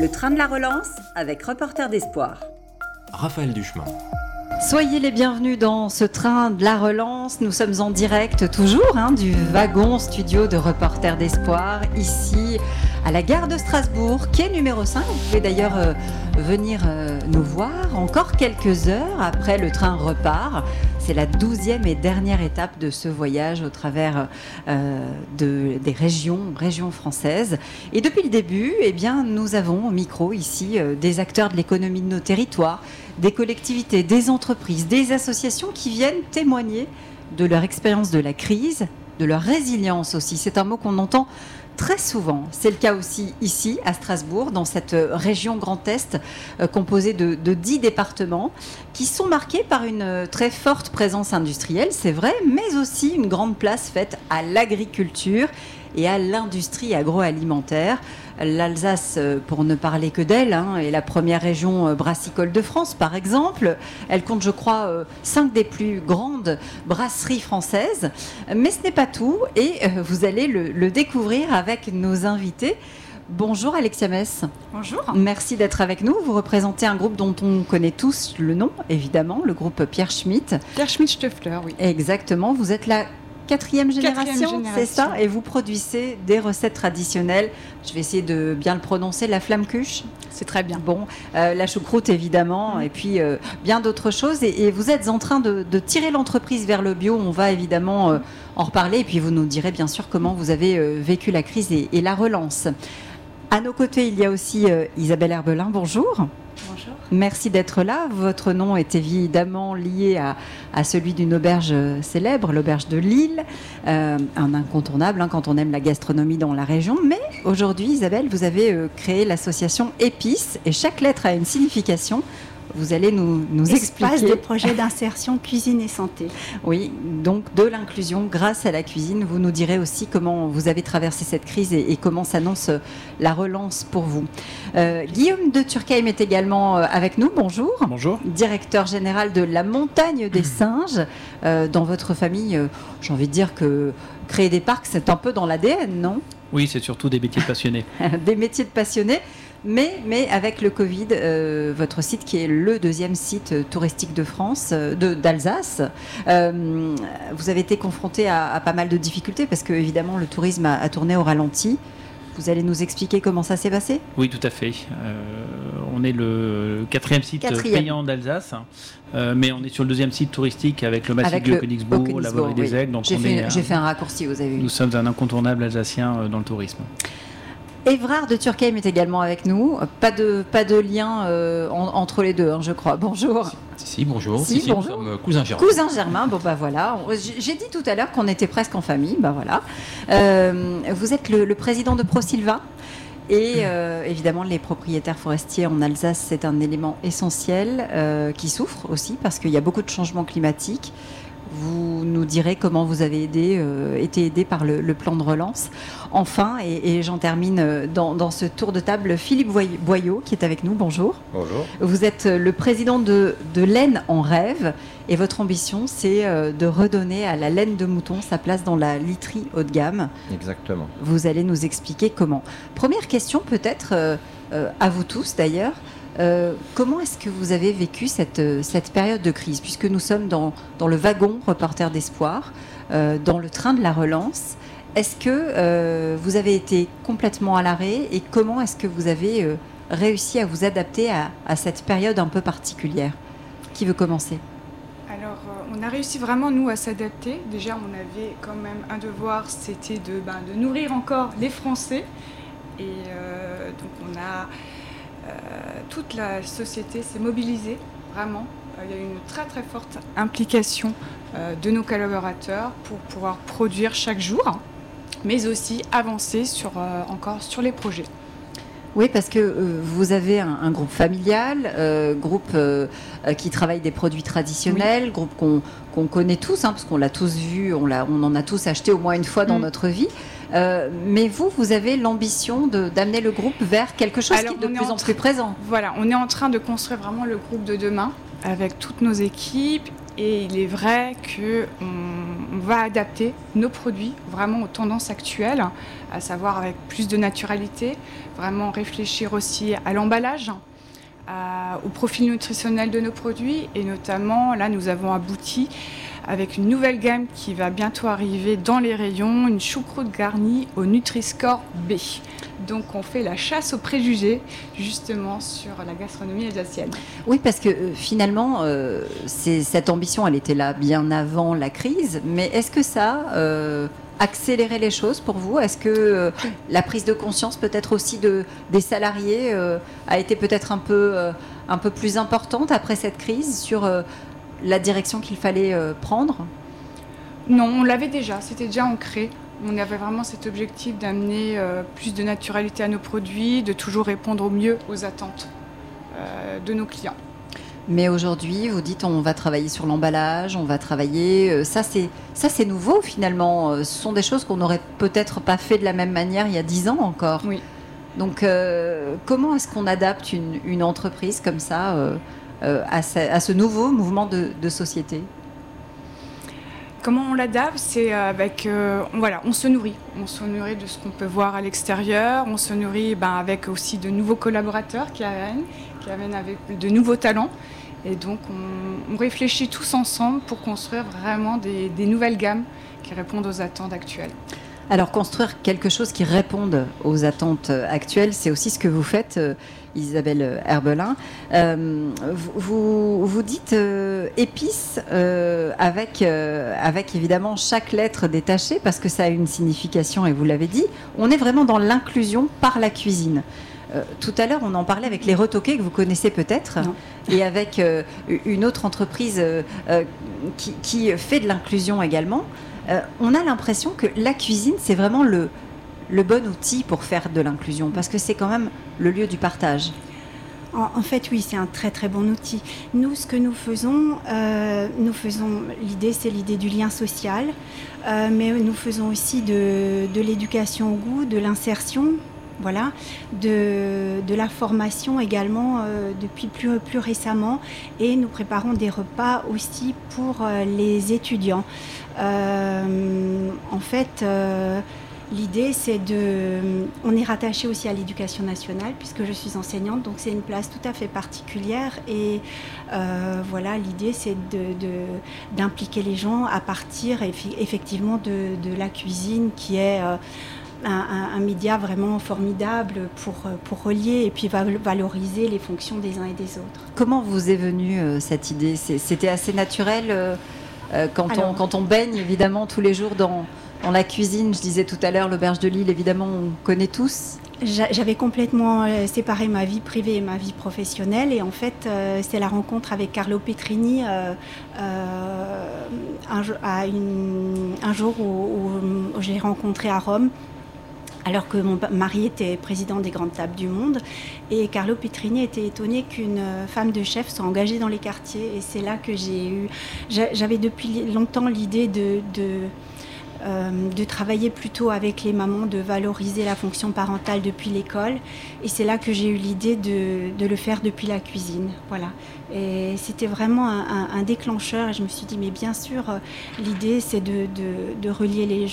Le train de la relance avec Reporter d'Espoir. Raphaël Duchemin. Soyez les bienvenus dans ce train de la relance. Nous sommes en direct toujours hein, du wagon studio de Reporter d'Espoir, ici à la gare de Strasbourg, quai numéro 5. Vous pouvez d'ailleurs euh, venir euh, nous voir encore quelques heures après le train repart. C'est la douzième et dernière étape de ce voyage au travers euh, de, des régions, régions françaises. Et depuis le début, eh bien, nous avons au micro ici euh, des acteurs de l'économie de nos territoires, des collectivités, des entreprises, des associations qui viennent témoigner de leur expérience de la crise, de leur résilience aussi. C'est un mot qu'on entend très souvent. C'est le cas aussi ici, à Strasbourg, dans cette région Grand Est, euh, composée de, de 10 départements, qui sont marqués par une euh, très forte présence industrielle, c'est vrai, mais aussi une grande place faite à l'agriculture et à l'industrie agroalimentaire. L'Alsace, euh, pour ne parler que d'elle, hein, est la première région euh, brassicole de France, par exemple. Elle compte, je crois, euh, cinq des plus grandes brasseries françaises. Mais ce n'est pas tout, et vous allez le, le découvrir avec nos invités. Bonjour Alexia Mess. Bonjour. Merci d'être avec nous. Vous représentez un groupe dont on connaît tous le nom, évidemment, le groupe Pierre Schmitt. Pierre Schmidt-Stöffler, oui. Exactement. Vous êtes la quatrième génération, c'est ça? Et vous produisez des recettes traditionnelles. Je vais essayer de bien le prononcer, la flamme cuche. C'est très bien. Bon, euh, la choucroute évidemment, Mm. et puis euh, bien d'autres choses. Et, et vous êtes en train de, de tirer l'entreprise vers le bio. On va évidemment euh, en reparler. Et puis vous nous direz bien sûr comment vous avez vécu la crise et, et la relance. À nos côtés, il y a aussi Isabelle Herbelin. Bonjour. Merci d'être là. Votre nom est évidemment lié à, celui d'une auberge célèbre, l'auberge de Lille, euh, un incontournable hein, quand on aime la gastronomie dans la région. Mais aujourd'hui, Isabelle, vous avez euh, créé l'association Épices et chaque lettre a une signification. Vous allez nous, nous Espace expliquer. de projet d'insertion cuisine et santé. Oui, donc de l'inclusion grâce à la cuisine. Vous nous direz aussi comment vous avez traversé cette crise et, et comment s'annonce euh, la relance pour vous. Euh, Guillaume de Turckheim est également euh, avec nous. Bonjour. Bonjour. Directeur général de la montagne des singes. Euh, dans votre famille, j'ai envie de dire que créer des parcs, c'est un peu dans l'ADN, non? Oui, c'est surtout des métiers passionnés. Des métiers de passionnés. Mais, mais avec le Covid, euh, votre site qui est le deuxième site touristique de France, euh, de- d'Alsace, euh, vous avez été confronté à, à pas mal de difficultés parce que évidemment le tourisme a, a tourné au ralenti. Vous allez nous expliquer comment ça s'est passé? Oui, tout à fait. Euh, on est le quatrième site Quatrième. payant d'Alsace, euh, mais on est sur le deuxième site touristique avec le massif Avec du le Königsbourg, la vallée des oui. Aigles. Donc J'ai on fait, est, j'ai fait un raccourci, vous avez vu. nous sommes un incontournable alsacien dans le tourisme. Évrard de Turckheim est également avec nous. Pas de, pas de lien euh, en- entre les deux, hein, je crois. Bonjour. Si, si, bonjour. Si, Si, bonjour. nous sommes euh, cousins germains. Bon bah voilà. J'ai j'ai dit tout à l'heure qu'on était presque en famille, bah voilà. Euh, vous êtes le, le président de ProSilva. Et euh, évidemment, les propriétaires forestiers en Alsace, c'est un élément essentiel euh, qui souffre aussi parce qu'il y a beaucoup de changements climatiques. Vous nous direz comment vous avez aidé, euh, été aidé par le, le plan de relance. Enfin, et, et j'en termine euh, dans, dans ce tour de table, Philippe Boy- Boyot qui est avec nous. Bonjour. Bonjour. Vous êtes le président de, de Laine en rêve et votre ambition, c'est euh, de redonner à la laine de mouton sa place dans la literie haut de gamme. Exactement. Vous allez nous expliquer comment. Première question peut-être euh, euh, à vous tous d'ailleurs. Euh, comment est-ce que vous avez vécu cette, euh, cette période de crise Puisque nous sommes dans, dans le wagon reporter d'espoir, euh, dans le train de la relance. Est-ce que vous avez été complètement à l'arrêt et comment est-ce que vous avez réussi à vous adapter à, à cette période un peu particulière Qui veut commencer Alors, on a réussi vraiment, nous, à s'adapter. Déjà, on avait quand même un devoir, c'était de, ben, de nourrir encore les Français. Et donc, on a. euh, toute la société s'est mobilisée, vraiment. Euh, Il y a eu une très très forte implication euh, de nos collaborateurs pour pouvoir produire chaque jour, mais aussi avancer encore sur les projets. Oui, parce que euh, vous avez un, un groupe familial, euh, groupe euh, qui travaille des produits traditionnels, groupe qu'on qu'on connaît tous, hein, parce qu'on l'a tous vu, on, on en a tous acheté au moins une fois dans Mm. notre vie. Euh, mais vous, vous avez l'ambition d'amener le groupe vers quelque chose Alors, qui est de est plus en en plus présent. Voilà, on est en train de construire vraiment le groupe de demain avec toutes nos équipes. Et il est vrai qu'on on va adapter nos produits vraiment aux tendances actuelles, à savoir avec plus de naturalité, vraiment réfléchir aussi à l'emballage, au profil nutritionnel de nos produits et notamment là nous avons abouti avec une nouvelle gamme qui va bientôt arriver dans les rayons, une choucroute garnie au Nutri-Score B. Donc on fait la chasse aux préjugés justement sur la gastronomie alsacienne. Oui, parce que euh, finalement, euh, cette ambition, elle était là bien avant la crise, mais est-ce que ça a euh, accéléré les choses pour vous? Est-ce que la prise de conscience peut-être aussi de, des salariés a été peut-être un peu, un peu plus importante après cette crise sur la direction qu'il fallait prendre? Non, on l'avait déjà, c'était déjà ancré. On avait vraiment cet objectif d'amener euh, plus de naturalité à nos produits, de toujours répondre au mieux aux attentes euh, de nos clients. Mais aujourd'hui, vous dites on va travailler sur l'emballage, on va travailler. Euh, ça, c'est ça, c'est nouveau finalement. Ce sont des choses qu'on n'aurait peut-être pas fait de la même manière il y a dix ans encore. Oui. Donc, comment est-ce qu'on adapte une, entreprise comme ça à, ce, nouveau mouvement de société? Comment on l'adapte C'est avec, euh, voilà, on se nourrit. On se nourrit de ce qu'on peut voir à l'extérieur. On se nourrit ben, avec aussi de nouveaux collaborateurs qui amènent, qui amènent avec de nouveaux talents. Et donc, on, réfléchit tous ensemble pour construire vraiment des nouvelles gammes qui répondent aux attentes actuelles. Alors construire quelque chose qui réponde aux attentes actuelles, c'est aussi ce que vous faites, euh, Isabelle Herbelin. Euh, vous, vous dites euh, épices avec, avec évidemment chaque lettre détachée parce que ça a une signification et vous l'avez dit. On est vraiment dans l'inclusion par la cuisine. tout à l'heure, on en parlait avec les retoqués que vous connaissez peut-être, et avec une autre entreprise qui, qui, fait de l'inclusion également. Euh, on a l'impression que la cuisine, c'est vraiment le, bon outil pour faire de l'inclusion, parce que c'est quand même le lieu du partage. En, fait, oui, c'est un très très bon outil. Nous, ce que nous faisons, euh, nous faisons l'idée, c'est l'idée du lien social, euh, mais nous faisons aussi de, l'éducation au goût, de l'insertion, voilà, de, la formation également depuis plus, plus récemment, et nous préparons des repas aussi pour les étudiants. Euh, en fait, euh, L'idée, c'est de. On est rattaché aussi à l'éducation nationale, puisque je suis enseignante, donc c'est une place tout à fait particulière. Et euh, voilà, l'idée, c'est d'impliquer de, les gens à partir effectivement de, la cuisine, qui est. un, média vraiment formidable pour, pour relier et puis valoriser les fonctions des uns et des autres. Comment vous est venue cette idée? C'était assez naturel euh, quand, on, quand on baigne évidemment tous les jours dans, dans la cuisine, je disais tout à l'heure, l'auberge de Lille, évidemment, on connaît tous. J'avais complètement euh, séparé ma vie privée et ma vie professionnelle et en fait euh, c'est la rencontre avec Carlo Petrini un, à un jour où, où j'ai rencontré à Rome alors que mon mari était président des grandes tables du monde. Et Carlo Petrini était étonné qu'une femme de chef soit engagée dans les quartiers. Et c'est là que j'ai eu... J'avais depuis longtemps l'idée de, euh, de travailler plutôt avec les mamans, de valoriser la fonction parentale depuis l'école. Et c'est là que j'ai eu l'idée de, le faire depuis la cuisine. Voilà. Et c'était vraiment un, déclencheur. Et je me suis dit, mais bien sûr, euh, l'idée, c'est de, relier les...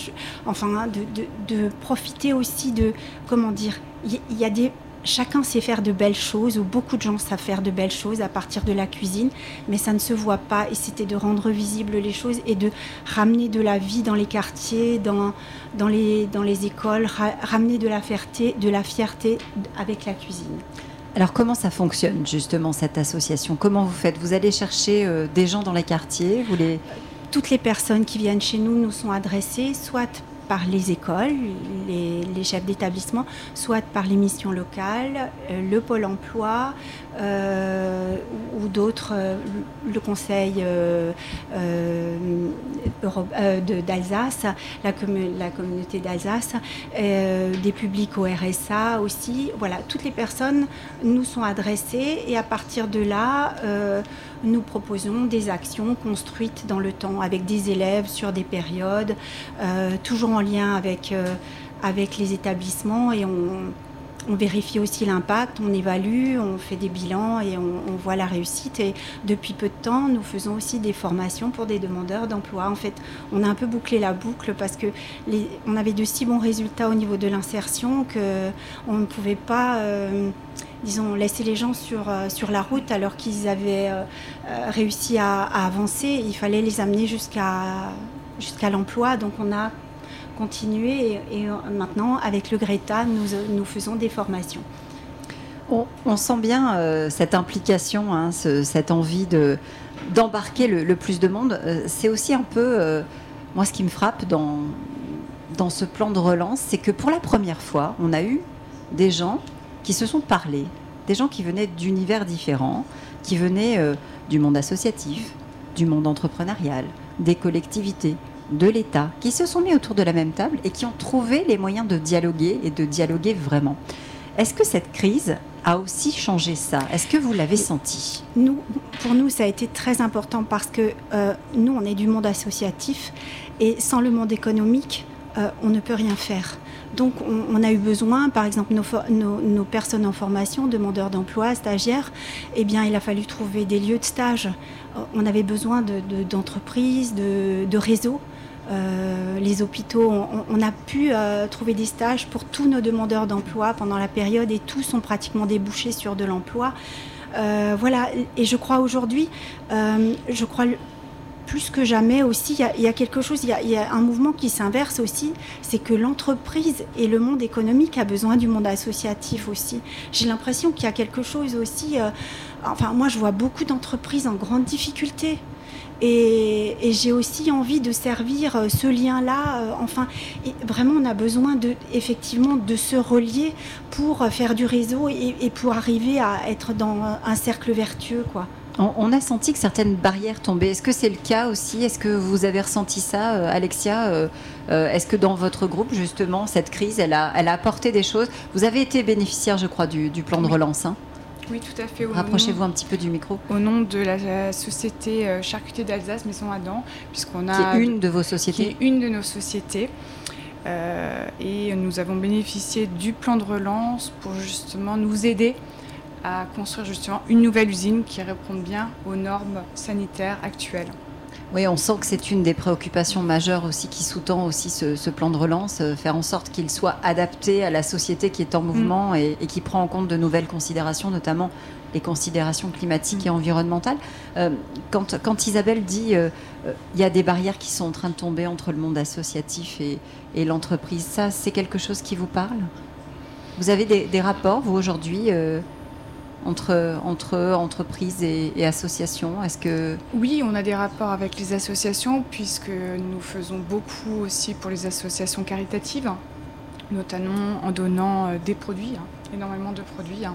Enfin, de, profiter aussi de... Comment dire Il y a des chacun sait faire de belles choses, ou beaucoup de gens savent faire de belles choses à partir de la cuisine, mais ça ne se voit pas. Et c'était de rendre visibles les choses et de ramener de la vie dans les quartiers, dans, dans, les, dans les écoles, ramener de la fierté, de la fierté avec la cuisine. Alors comment ça fonctionne justement cette association? Comment vous faites? Vous allez chercher euh, des gens dans les quartiers? Toutes les personnes qui viennent chez nous nous sont adressées soit par les écoles, les, chefs d'établissement, soit par les missions locales, euh, le pôle emploi euh, ou, d'autres, euh, le conseil d'Alsace, la, la, communauté d'Alsace, des publics au RSA aussi. Voilà, toutes les personnes nous sont adressées et à partir de là, nous proposons des actions construites dans le temps avec des élèves sur des périodes, toujours en lien avec, euh, avec les établissements et on, vérifie aussi l'impact, on évalue, on fait des bilans et on, voit la réussite. Et depuis peu de temps, nous faisons aussi des formations pour des demandeurs d'emploi. En fait, on a un peu bouclé la boucle parce que on avait de si bons résultats au niveau de l'insertion que on ne pouvait pas euh, disons, laisser les gens sur, euh, sur la route alors qu'ils avaient euh, réussi à, avancer. Il fallait les amener jusqu'à jusqu'à l'emploi. Donc on a continué et, maintenant avec le Greta, nous, nous faisons des formations. On, sent bien cette implication, hein, cette envie de, d'embarquer le, plus de monde. c'est aussi un peu, moi, ce qui me frappe dans, dans ce plan de relance, c'est que pour la première fois, on a eu des gens qui se sont parlé, des gens qui venaient d'univers différents, qui venaient euh, du monde associatif, du monde entrepreneurial, des collectivités, de l'État, qui se sont mis autour de la même table et qui ont trouvé les moyens de dialoguer et de dialoguer vraiment. Est-ce que cette crise a aussi changé ça? Est-ce que vous l'avez senti? Pour nous, ça a été très important parce que euh, nous, on est du monde associatif et sans le monde économique, euh, on ne peut rien faire. Donc on, a eu besoin, par exemple, nos, personnes en formation, demandeurs d'emploi, stagiaires, eh bien il a fallu trouver des lieux de stage. Euh, on avait besoin d'entreprises, de, réseaux. Euh, les hôpitaux, on, a pu trouver des stages pour tous nos demandeurs d'emploi pendant la période et tous ont pratiquement débouché sur de l'emploi. voilà, et je crois aujourd'hui, je crois plus que jamais aussi, il y, a quelque chose, il y, a, un mouvement qui s'inverse aussi, c'est que l'entreprise et le monde économique a besoin du monde associatif aussi. J'ai l'impression qu'il y a quelque chose aussi, euh, enfin moi je vois beaucoup d'entreprises en grande difficulté. Et, j'ai aussi envie de servir euh, ce lien-là. Euh, enfin, vraiment, on a besoin de, effectivement de se relier pour faire du réseau et, et pour arriver à être dans un cercle vertueux, quoi. On, a senti que certaines barrières tombaient. Est-ce que c'est le cas aussi? Est-ce que vous avez ressenti ça, euh, Alexia? Euh, euh, Est-ce que dans votre groupe, justement, cette crise, elle a, elle a apporté des choses? Vous avez été bénéficiaire, je crois, du, plan de relance. Hein oui, tout à fait. Rapprochez-vous un petit peu du micro. Au nom de la société Charcuterie d'Alsace Maison Adam, puisqu'on a... Qui est une de vos sociétés Qui est une de nos sociétés. et nous avons bénéficié du plan de relance pour justement nous aider à construire justement une nouvelle usine qui réponde bien aux normes sanitaires actuelles. Oui, on sent que c'est une des préoccupations majeures aussi qui sous-tend aussi ce, plan de relance, euh, faire en sorte qu'il soit adapté à la société qui est en mouvement mm. et, qui prend en compte de nouvelles considérations, notamment les considérations climatiques et environnementales. Euh, quand, quand, Isabelle dit euh, il y a des barrières qui sont en train de tomber entre le monde associatif et, et l'entreprise, ça c'est quelque chose qui vous parle? Vous avez des, des rapports, vous aujourd'hui entre, entre entreprises et, associations? Est-ce que oui, on a des rapports avec les associations puisque nous faisons beaucoup aussi pour les associations caritatives, notamment en donnant euh, des produits, hein, énormément de produits.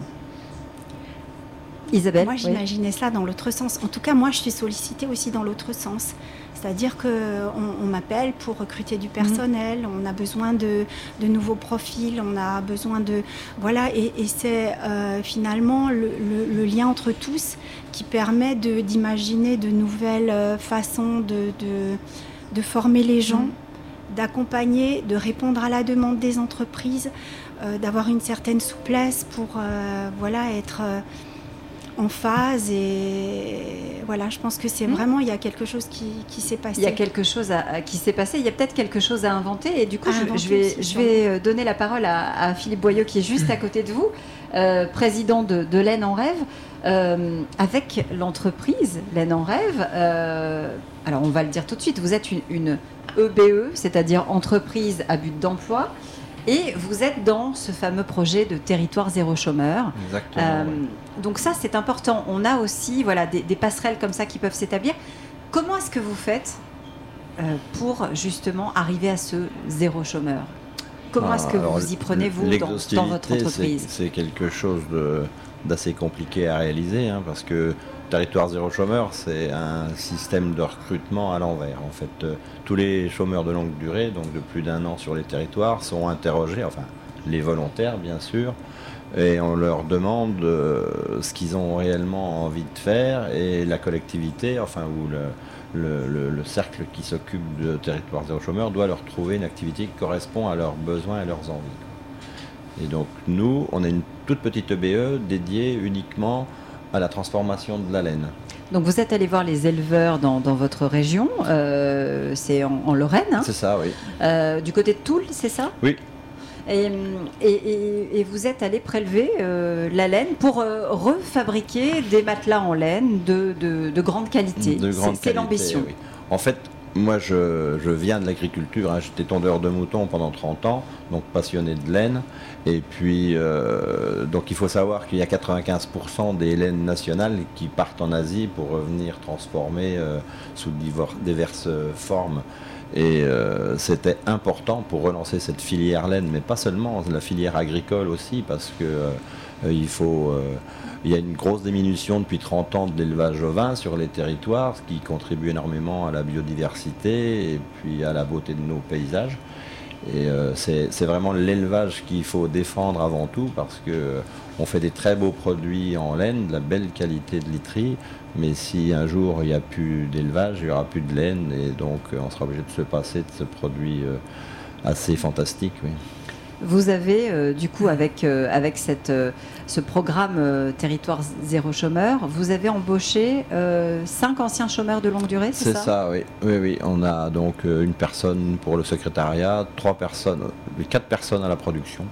Isabelle Moi, j'imaginais ça dans l'autre sens. En tout cas, moi, je suis sollicitée aussi dans l'autre sens. C'est-à-dire qu'on on, m'appelle pour recruter du personnel, on a besoin de, nouveaux profils, on a besoin de... Voilà, et, c'est euh, finalement le, lien entre tous qui permet d'imaginer de, nouvelles euh, façons de, de, former les gens, mm. d'accompagner, de répondre à la demande des entreprises, euh, d'avoir une certaine souplesse pour voilà, être en phase et voilà je pense que c'est hmm. vraiment il y a quelque chose qui, s'est passé. Il y a quelque chose qui s'est passé il y a peut-être quelque chose à inventer et du coup je, vais, je vais euh, donner la parole à, Philippe Boyau qui est juste à côté de vous euh, président de, de l'Aisne en rêve. Euh, avec l'entreprise l'Aisne en rêve alors on va le dire tout de suite vous êtes une, une EBE e, c'est-à-dire entreprise à but d'emploi et vous êtes dans ce fameux projet de territoire zéro chômeur. Exactement. Euh, donc ça, c'est important. On a aussi voilà, des, passerelles comme ça qui peuvent s'établir. Comment est-ce que vous faites euh, pour justement arriver à ce zéro chômeur? Comment est-ce que ah, vous y prenez, vous, dans, votre entreprise? C'est quelque chose d'assez compliqué à réaliser, hein, parce que Territoire zéro chômeur, c'est un système de recrutement à l'envers. En fait, euh, tous les chômeurs de longue durée, donc de plus d'un an sur les territoires, sont interrogés, enfin les volontaires bien sûr, et on leur demande euh, ce qu'ils ont réellement envie de faire, et la collectivité, enfin ou le, cercle qui s'occupe de territoire zéro chômeur doit leur trouver une activité qui correspond à leurs besoins et leurs envies. Et donc nous, on est une toute petite EBE dédiée uniquement à la transformation de la laine. Donc vous êtes allé voir les éleveurs dans, dans votre région, euh, c'est en, en Lorraine, hein C'est ça, oui. Euh, du côté de Toul, c'est ça Oui. Et, et- et- et vous êtes allé prélever euh, la laine pour refabriquer des matelas en laine de, de- de grande qualité. De C'est- grande C'est l'ambition. oui. En fait, moi, je, viens de l'agriculture. hein. J'étais tondeur de moutons pendant 30 ans, donc passionné de laine. Et puis, euh, donc il faut savoir qu'il y a 95% des laines nationales qui partent en Asie pour revenir transformées euh, sous diverses formes. Et euh, c'était important pour relancer cette filière laine, mais pas seulement, la filière agricole aussi, parce que euh, il faut... il y a une grosse diminution depuis 30 ans de l'élevage ovin sur les territoires, ce qui contribue énormément à la biodiversité et puis à la beauté de nos paysages. Et euh, c'est vraiment l'élevage qu'il faut défendre avant tout parce que euh, on fait des très beaux produits en laine, de la belle qualité de literie, mais si un jour il n'y a plus d'élevage, il n'y aura plus de laine et donc euh, on sera obligé de se passer de ce produit euh, assez fantastique. Vous avez, du coup, avec, avec cette, ce programme euh, Territoire Zéro Chômeur, vous avez embauché euh, cinq anciens chômeurs de longue durée, c'est C'est ça, ça, oui. oui. Oui, On a donc euh, une personne pour le secrétariat, trois personnes, quatre personnes à la production.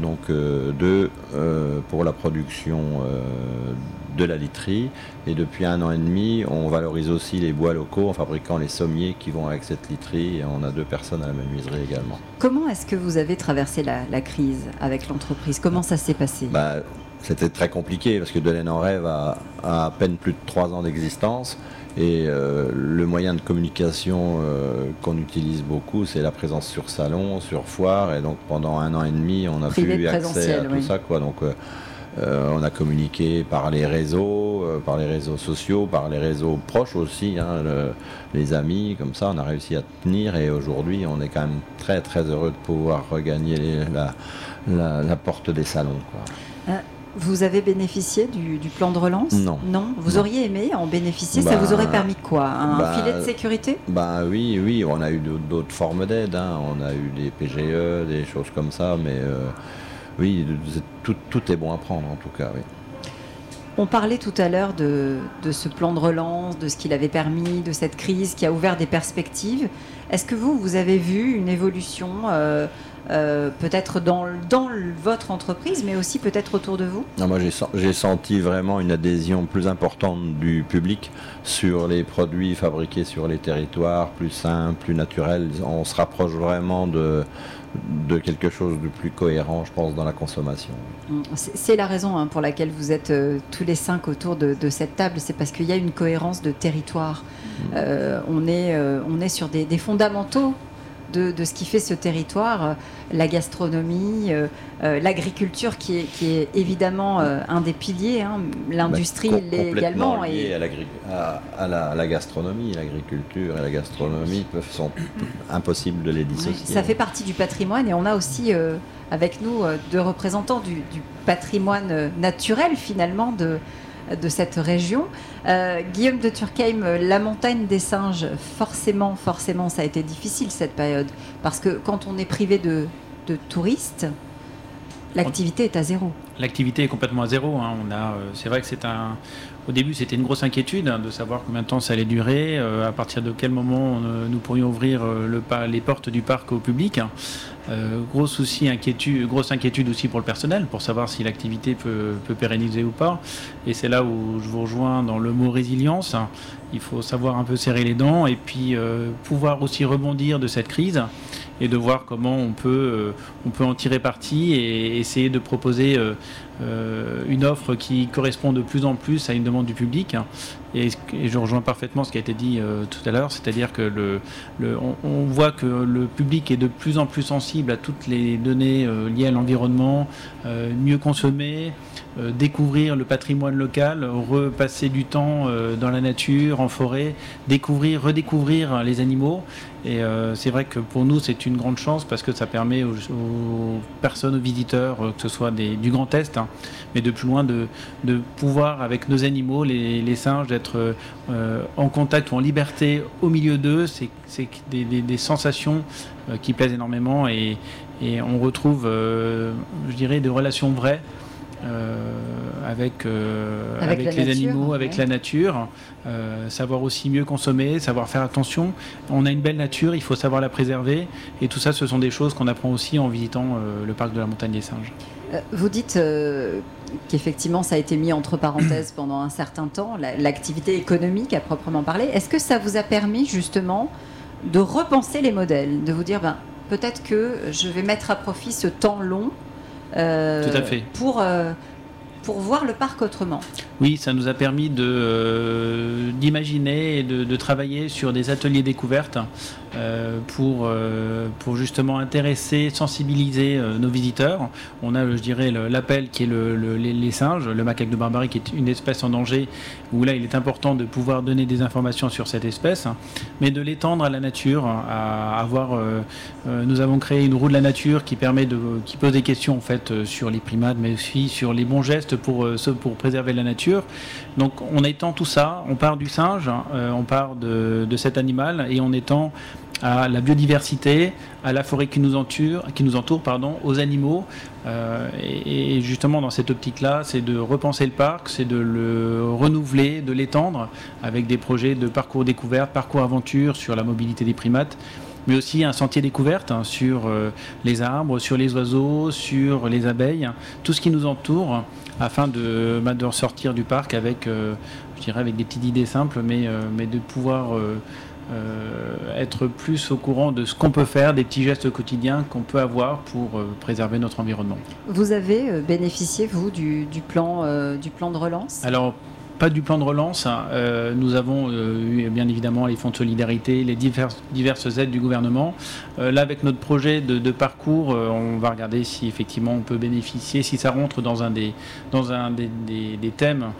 Donc euh, deux euh, pour la production euh, de la literie. Et depuis un an et demi, on valorise aussi les bois locaux en fabriquant les sommiers qui vont avec cette literie. Et on a deux personnes à la menuiserie également. Comment est-ce que vous avez traversé la, la crise avec l'entreprise? Comment ça s'est passé? Bah, c'était très compliqué parce que Delaine en rêve a, a à peine plus de trois ans d'existence. Et euh, le moyen de communication euh, qu'on utilise beaucoup, c'est la présence sur salon, sur foire. Et donc pendant un an et demi, on a Privé pu accès à tout oui. ça. Quoi. Donc euh, on a communiqué par les réseaux, par les réseaux sociaux, par les réseaux proches aussi, hein, le- les amis, comme ça, on a réussi à tenir. Et aujourd'hui, on est quand même très très heureux de pouvoir regagner les- la, la- la porte des salons. Quoi. Vous avez bénéficié du, du plan de relance Non. Non Vous Non. auriez aimé en bénéficier Ça Bah, vous aurait permis quoi Un bah, filet de sécurité Bah oui, oui, on a eu d'autres- formes d'aide. hein. On a eu des PGE, des choses comme ça, mais euh, oui, tout, tout est bon à prendre en tout cas. Oui. On parlait tout à l'heure de, de ce plan de relance, de ce qu'il avait permis, de cette crise qui a ouvert des perspectives. Est-ce que vous, vous avez vu une évolution euh, euh, peut-être dans, dans votre entreprise, mais aussi peut-être autour de vous Non, moi, j'ai sen- j'ai senti vraiment une adhésion plus importante du public sur les produits fabriqués sur les territoires, plus simples, plus naturels. On se rapproche vraiment de, de quelque chose de plus cohérent, je pense, dans la consommation. C'est c'est la raison hein, pour laquelle vous êtes euh, tous les cinq autour de, de cette table, c'est parce qu'il y a une cohérence de territoire. Euh, on, est, on est sur des, des fondamentaux de, de ce qui fait ce territoire, euh, la gastronomie, euh, euh, l'agriculture qui est, qui est évidemment un des piliers, hein, l'industrie Bah, com- également. lié Et, à, à- à la, à la gastronomie, l'agriculture et la gastronomie peuvent, sont impossibles de les dissocier. ça fait partie du patrimoine et on a aussi avec nous deux représentants du, du patrimoine naturel finalement de, de cette région. Euh, Guillaume de Turckheim, la montagne des singes, forcément, forcément, ça a été difficile cette période parce que quand on est privé de, de touristes, l'activité est à zéro. L'activité est complètement à zéro. hein. Euh, c'est vrai que c'est un. Au début, c'était une grosse inquiétude hein, de savoir combien de temps ça allait durer, euh, à partir de quel moment euh, nous pourrions ouvrir euh, les portes du parc au public. Euh, gros souci, inquiétude, grosse inquiétude aussi pour le personnel, pour savoir si l'activité peut, pérenniser ou pas. Et c'est là où je vous rejoins dans le mot résilience. Il faut savoir un peu serrer les dents et puis pouvoir aussi rebondir de cette crise et de voir comment on peut, on peut en tirer parti et essayer de proposer une offre qui correspond de plus en plus à une demande du public. Et, je rejoins parfaitement ce qui a été dit euh, tout à l'heure, c'est-à-dire que le, on, voit que le public est de plus en plus sensible à toutes les données euh, liées à l'environnement, euh, mieux consommer, découvrir le patrimoine local, repasser du temps dans la nature, en forêt, découvrir, redécouvrir les animaux. Et c'est vrai que pour nous, c'est une grande chance parce que ça permet aux, personnes, aux visiteurs, que ce soit des- du Grand Est, hein, mais de plus loin, de, de pouvoir, avec nos animaux, les, les singes, d'être euh, en contact ou en liberté au milieu d'eux. C'est c'est des, des- des sensations euh, qui plaisent énormément et, et on retrouve, je dirais, des relations vraies avec, avec, les animaux, avec la nature, savoir aussi mieux consommer, savoir faire attention. On a une belle nature, il faut savoir la préserver, et tout ça, ce sont des choses qu'on apprend aussi en visitant le parc de la montagne des singes. Vous dites qu'effectivement ça a été mis entre parenthèses pendant un certain temps, l'activité économique à proprement parler. Est-ce que ça vous a permis justement de repenser les modèles, de vous dire ben, peut-être que je vais mettre à profit ce temps long euh, pour euh, pour voir le parc autrement? Oui, ça nous a permis euh, d'imaginer et de, travailler sur des ateliers découvertes euh, pour, euh, pour justement intéresser, sensibiliser nos visiteurs. On a, je dirais, l'appel qui est le, les, singes, le macaque de Barbarie qui est une espèce en danger, où là il est important de pouvoir donner des informations sur cette espèce, mais de l'étendre à la nature, nous avons créé une roue de la nature qui pose des questions en sur les primates, mais aussi sur les bons gestes pour préserver la nature. Donc on étend tout ça, on part du singe, euh, on part de, cet animal et on étend à la biodiversité, à la forêt qui nous entoure, qui nous entoure pardon, aux animaux. Euh, et, justement, dans cette optique-là, c'est de repenser le parc, c'est de le renouveler, de l'étendre avec des projets de parcours découverte, parcours aventure sur la mobilité des primates mais aussi un sentier découverte hein, sur euh, les arbres, sur les oiseaux, sur les abeilles, tout ce qui nous entoure, afin de, bah, de ressortir du parc avec, euh, je dirais, avec des petites idées simples, mais, euh, mais de pouvoir être plus au courant de ce qu'on peut faire, des petits gestes quotidiens qu'on peut avoir pour préserver notre environnement. Vous avez bénéficié, vous, du, du plan, du plan de relance? Alors, pas du plan de relance. Hein. Euh, nous avons euh, eu bien évidemment les fonds de solidarité, les diverses, aides du gouvernement. Euh, là, avec notre projet de, parcours, on va regarder si effectivement on peut bénéficier, si ça rentre dans un des, thèmes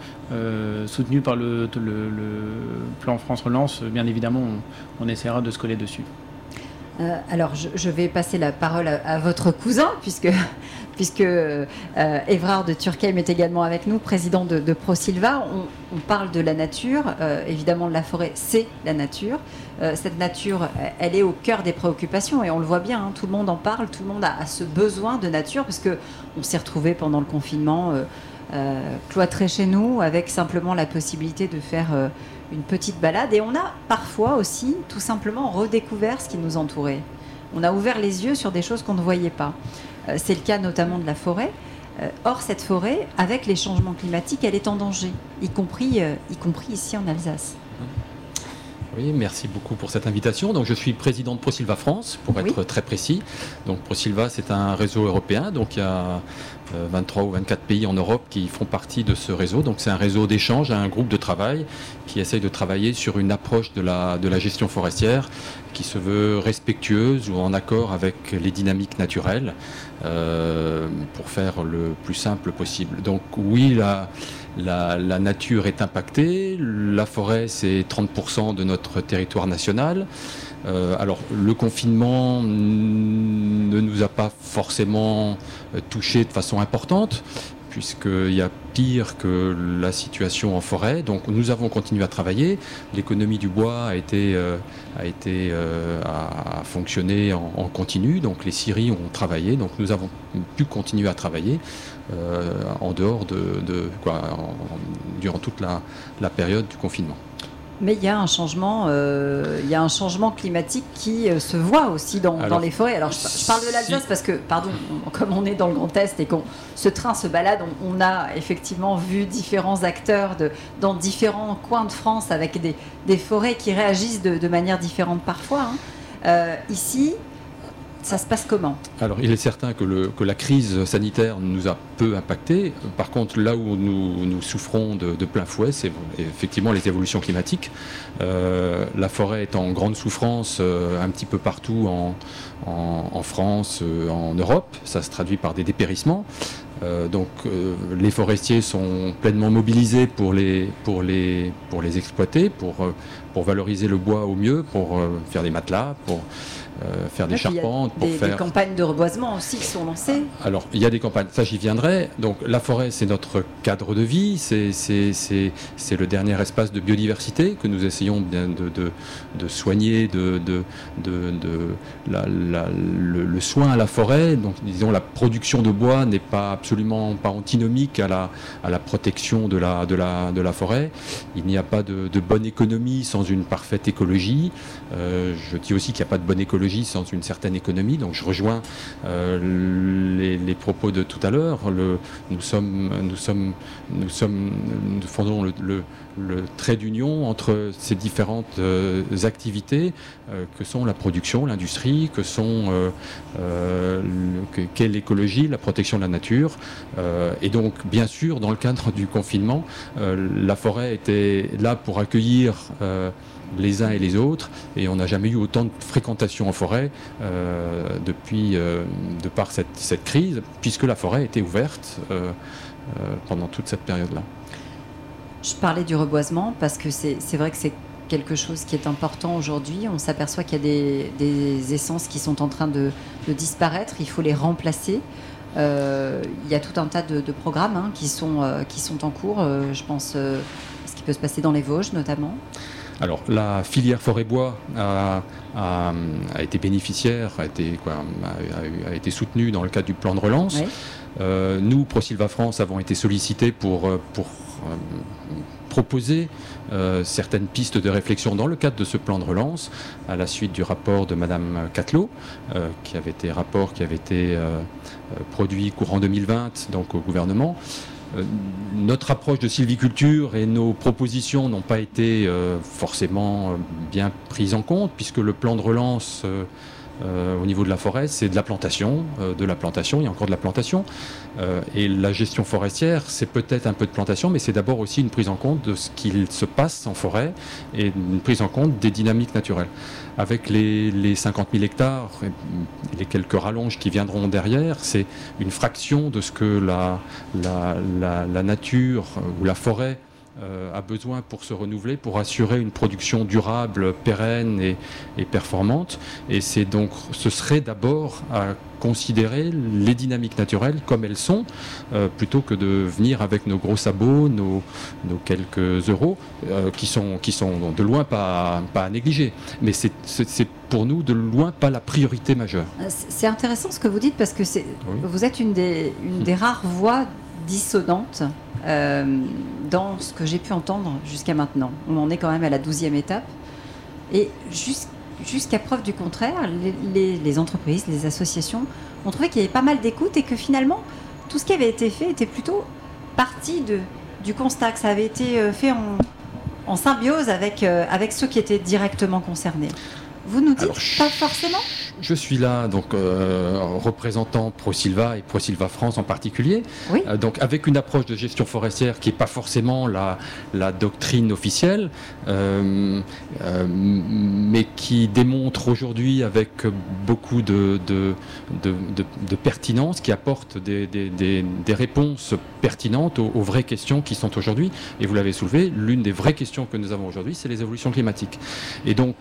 soutenus par le, le, plan France Relance. Bien évidemment, on, essaiera de se coller dessus. alors, je, vais passer la parole à votre cousin, puisque puisque euh, Evrard de Turckheim est également avec nous, président de, ProSilva. On, parle de la nature, euh, évidemment la forêt, c'est la nature. Euh, cette nature, elle est au cœur des préoccupations et on le voit bien, hein, tout le monde en parle, tout le monde a, ce besoin de nature parce que on s'est retrouvé pendant le confinement cloîtré chez nous avec simplement la possibilité de faire une petite balade et on a parfois aussi tout simplement redécouvert ce qui nous entourait. On a ouvert les yeux sur des choses qu'on ne voyait pas. Euh, c'est le cas notamment de la forêt. Euh, or, cette forêt, avec les changements climatiques, elle est en danger, y compris, euh, y compris ici en Alsace. Oui, merci beaucoup pour cette invitation. Donc, je suis président de ProSilva France, pour être très précis. Donc, ProSilva, c'est un réseau européen. Donc, il y a 23 ou 24 pays en Europe qui font partie de ce réseau. Donc, c'est un réseau d'échange, un groupe de travail qui essaye de travailler sur une approche de la, de la gestion forestière qui se veut respectueuse ou en accord avec les dynamiques naturelles euh, pour faire le plus simple possible. Donc oui, la, la, nature est impactée, la forêt c'est 30% de notre territoire national. Euh, alors le confinement ne nous a pas forcément touché de façon importante, puisqu'il y a pire que la situation en forêt. Donc nous avons continué à travailler. L'économie du bois a été, euh, a été euh, fonctionné en, continu. Donc les scieries ont travaillé. Donc nous avons pu continuer à travailler euh, en dehors de, quoi, durant toute la période du confinement. Mais il y a un changement, euh, il y a un changement climatique qui euh, se voit aussi dans, dans, les forêts. Alors je, parle de l'Alsace parce que, pardon, comme on est dans le Grand Est et qu'on ce train se balade, on, a effectivement vu différents acteurs de, dans différents coins de France avec des, des forêts qui réagissent de, de manière différente parfois. Hein. Euh, ici, ça se passe comment Alors, il est certain que, la crise sanitaire nous a peu impacté. Par contre, là où nous, souffrons de, plein fouet, c'est effectivement les évolutions climatiques. Euh, la forêt est en grande souffrance euh, un petit peu partout en, France, euh, en Europe. Ça se traduit par des dépérissements. donc les forestiers sont pleinement mobilisés pour les exploiter, pour pour valoriser le bois au mieux, pour faire des matelas, pour euh, faire des charpentes. pour des, faire... des campagnes de reboisement aussi qui sont lancées. Alors, il y a des campagnes, ça j'y viendrai. Donc, la forêt, c'est notre cadre de vie, c'est le dernier espace de biodiversité que nous essayons de, de, de soigner, de, de, la, le, le, soin à la forêt. Donc, disons, la production de bois n'est pas absolument pas antinomique à la, à la protection de la, de, la, de la forêt. Il n'y a pas de, bonne économie sans une parfaite écologie. Euh, je dis aussi qu'il n'y a pas de bonne écologie sans une certaine économie. Donc je rejoins euh, les, propos de tout à l'heure. Nous sommes, nous sommes, nous sommes, nous fondons le, trait d'union entre ces différentes euh, activités que sont la production, l'industrie, que sont qu'est l'écologie, la protection de la nature. et donc, bien sûr, dans le cadre du confinement, la forêt était là pour accueillir les uns et les autres, et on n'a jamais eu autant de fréquentation en forêt euh, depuis, euh, de par cette, crise, puisque la forêt était ouverte euh, pendant toute cette période-là. Je parlais du reboisement parce que c'est vrai que c'est quelque chose qui est important aujourd'hui. On s'aperçoit qu'il y a des, essences qui sont en train de, disparaître, il faut les remplacer. il y a tout un tas de, programmes hein, qui, sont, qui sont en cours. je pense ce qui peut se passer dans les Vosges notamment. Alors, la filière forêt-bois a, été bénéficiaire, a été, a, été, soutenue dans le cadre du plan de relance. Euh, nous, ProSilva France, avons été sollicités pour, euh, pour euh, proposer certaines pistes de réflexion dans le cadre de ce plan de relance, à la suite du rapport de Madame Catelot, qui avait été rapport qui avait été produit courant 2020 donc au gouvernement. Euh, notre approche de sylviculture et nos propositions n'ont pas été euh, forcément euh, bien prises en compte, puisque le plan de relance au niveau de la forêt, c'est de la plantation, de la plantation, il y a encore de la plantation. Et la gestion forestière, c'est peut-être un peu de plantation, mais c'est d'abord aussi une prise en compte de ce qu'il se passe en forêt et une prise en compte des dynamiques naturelles. Avec les, 50 000 hectares et les quelques rallonges qui viendront derrière, c'est une fraction de ce que la, nature ou la forêt euh, a besoin pour se renouveler, pour assurer une production durable, pérenne et, performante. Et c'est donc, ce serait d'abord à considérer les dynamiques naturelles comme elles sont, euh, plutôt que de venir avec nos gros sabots, nos, quelques euros, euh, qui, sont, qui sont de loin pas, pas à négliger. Mais c'est pour nous de loin pas la priorité majeure. Euh, c'est intéressant ce que vous dites parce que vous êtes une des, une des rares voix dissonantes dans ce que j'ai pu entendre jusqu'à maintenant. On en est quand même à la douzième étape. Et jusqu'à preuve du contraire, les, entreprises, les associations ont trouvé qu'il y avait pas mal d'écoute et que finalement, tout ce qui avait été fait était plutôt parti du constat que ça avait été euh, fait en, symbiose avec, euh, avec ceux qui étaient directement concernés. Vous nous dites pas forcément Je suis là, donc euh, représentant ProSilva et ProSilva France en particulier. Euh, donc avec une approche de gestion forestière qui n'est pas forcément la, la doctrine officielle, euh, mais qui démontre aujourd'hui avec beaucoup de, de, de, pertinence, qui apporte des, des, des, réponses pertinentes aux, aux, vraies questions qui sont aujourd'hui. Et vous l'avez soulevé, l'une des vraies questions que nous avons aujourd'hui, c'est les évolutions climatiques. Et donc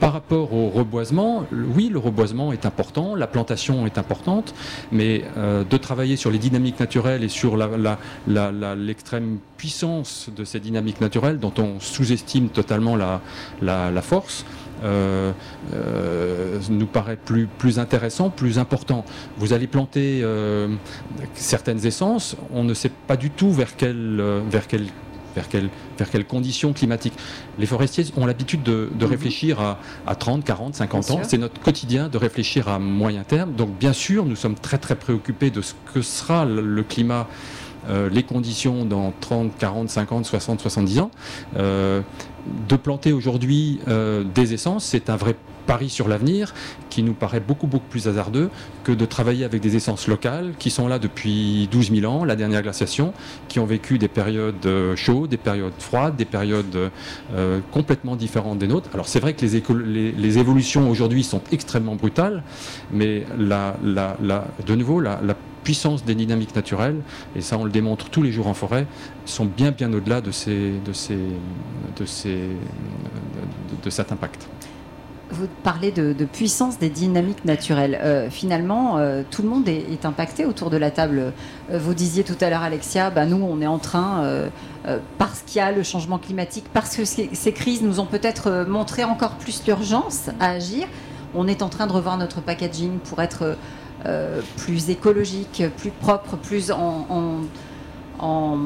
par rapport au reboisement, oui, le reboisement est important, la plantation est importante, mais euh, de travailler sur les dynamiques naturelles et sur l'extrême puissance de ces dynamiques naturelles dont on sous-estime totalement la, force, euh, euh, nous paraît plus, intéressant, plus important. Vous allez planter certaines essences, on ne sait pas du tout vers vers quelle vers, vers quelles conditions climatiques. Les forestiers ont l'habitude de, mhm. réfléchir à, 30, 40, 50 ans. C'est notre quotidien de réfléchir à moyen terme. Donc bien sûr, nous sommes très très préoccupés de ce que sera le, climat. Euh, les conditions dans 30, 40, 50, 60, 70 ans. Euh, de planter aujourd'hui euh, des essences, c'est un vrai pari sur l'avenir qui nous paraît beaucoup, plus hasardeux que de travailler avec des essences locales qui sont là depuis 12 000 ans, la dernière glaciation, qui ont vécu des périodes euh, chaudes, des périodes froides, des périodes euh, complètement différentes des nôtres. Alors c'est vrai que les, évolutions aujourd'hui sont extrêmement brutales, mais la, de nouveau, la, puissance des dynamiques naturelles, et ça on le démontre tous les jours en forêt, sont bien au-delà de cet impact vous parlez de, puissance des dynamiques naturelles. Euh, finalement, euh, tout le monde est, impacté autour de la table. Euh, vous disiez tout à l'heure, Alexia, bah, nous, on est en train, parce qu'il y a le changement climatique, parce que ces, crises nous ont peut-être montré encore plus l'urgence à agir, on est en train de revoir notre packaging pour être plus écologique, plus propre, plus en en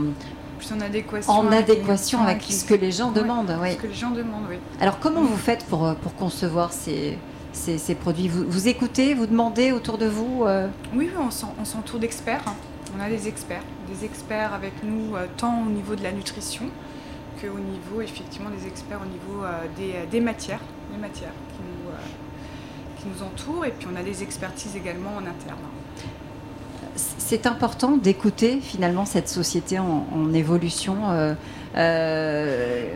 adéquation, en avec, adéquation avec, ce que les gens demandent. Oui. Ce que les gens demandent, oui. Alors comment vous faites pour, euh, pour concevoir ces, ces, produits? Vous, vous, écoutez, vous demandez autour de vous euh? Oui, on s'entoure d'experts. On a des experts, des experts avec nous euh, tant au niveau de la nutrition qu'au niveau effectivement des experts au niveau des, des, matières, des matières qui nous, qui nous entourent. Et puis on a des expertises également en interne c'est important d'écouter finalement cette société en, évolution. Euh, euh,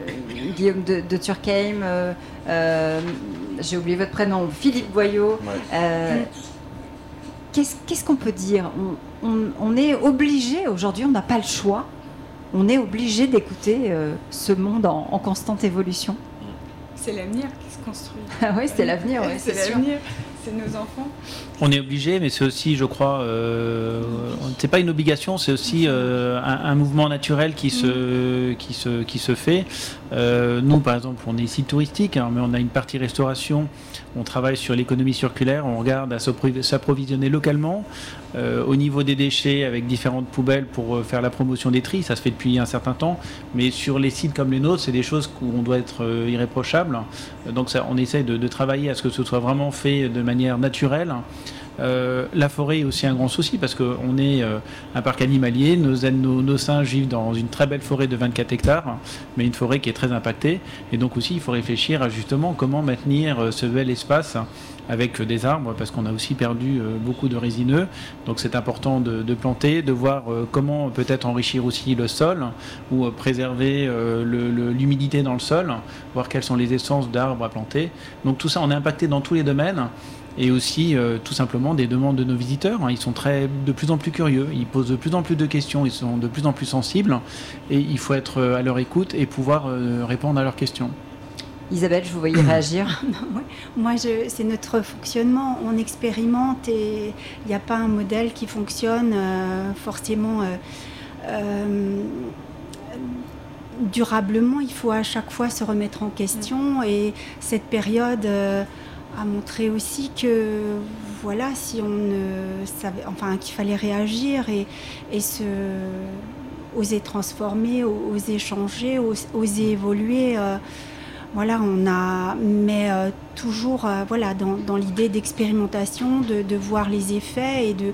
Guillaume de, de Turkheim, euh, j'ai oublié votre prénom, Philippe Boyot. Qu'est-ce qu'on peut dire? On, est obligé, aujourd'hui on n'a pas le choix, on est obligé d'écouter ce monde en, constante évolution. C'est l'avenir qui se construit. Ah oui, c'est l'avenir, c'est l'avenir c'est nos enfants. On est obligé, mais c'est aussi, je crois, euh, c'est pas une obligation, c'est aussi euh, un, mouvement naturel qui se, qui se, qui se fait. Euh, nous, par exemple, on est site touristique, hein, mais on a une partie restauration. On travaille sur l'économie circulaire. On regarde à s'approvisionner localement. Euh, au niveau des déchets, avec différentes poubelles pour faire la promotion des tris, ça se fait depuis un certain temps. Mais sur les sites comme les nôtres, c'est des choses où on doit être irréprochable. Donc, ça, on essaie de, de travailler à ce que ce soit vraiment fait de manière naturelle. Euh, la forêt est aussi un grand souci parce qu'on est euh, un parc animalier, nos, nos, nos, singes vivent dans une très belle forêt de 24 hectares, mais une forêt qui est très impactée. Et donc aussi, il faut réfléchir à justement comment maintenir euh, ce bel espace avec des arbres parce qu'on a aussi perdu beaucoup de résineux. Donc c'est important de, planter, de voir comment peut-être enrichir aussi le sol ou préserver l'humidité dans le sol, voir quelles sont les essences d'arbres à planter. Donc tout ça, on est impacté dans tous les domaines et aussi euh, tout simplement des demandes de nos visiteurs. Hein. Ils sont très, de plus en plus curieux, ils posent de plus en plus de questions, ils sont de plus en plus sensibles et il faut être euh, à leur écoute et pouvoir euh, répondre à leurs questions. Isabelle, je vous voyais réagir. Moi, c'est notre fonctionnement. On expérimente et il n'y a pas un modèle qui fonctionne forcément durablement. Il faut à chaque fois se remettre en question et cette période a montré aussi que voilà, si on ne savait, enfin, qu'il fallait réagir et, et se oser transformer, oser changer, oser évoluer. Euh, voilà, on a, mais euh, toujours euh, voilà, dans, dans l'idée d'expérimentation, de, de, voir les effets et, de,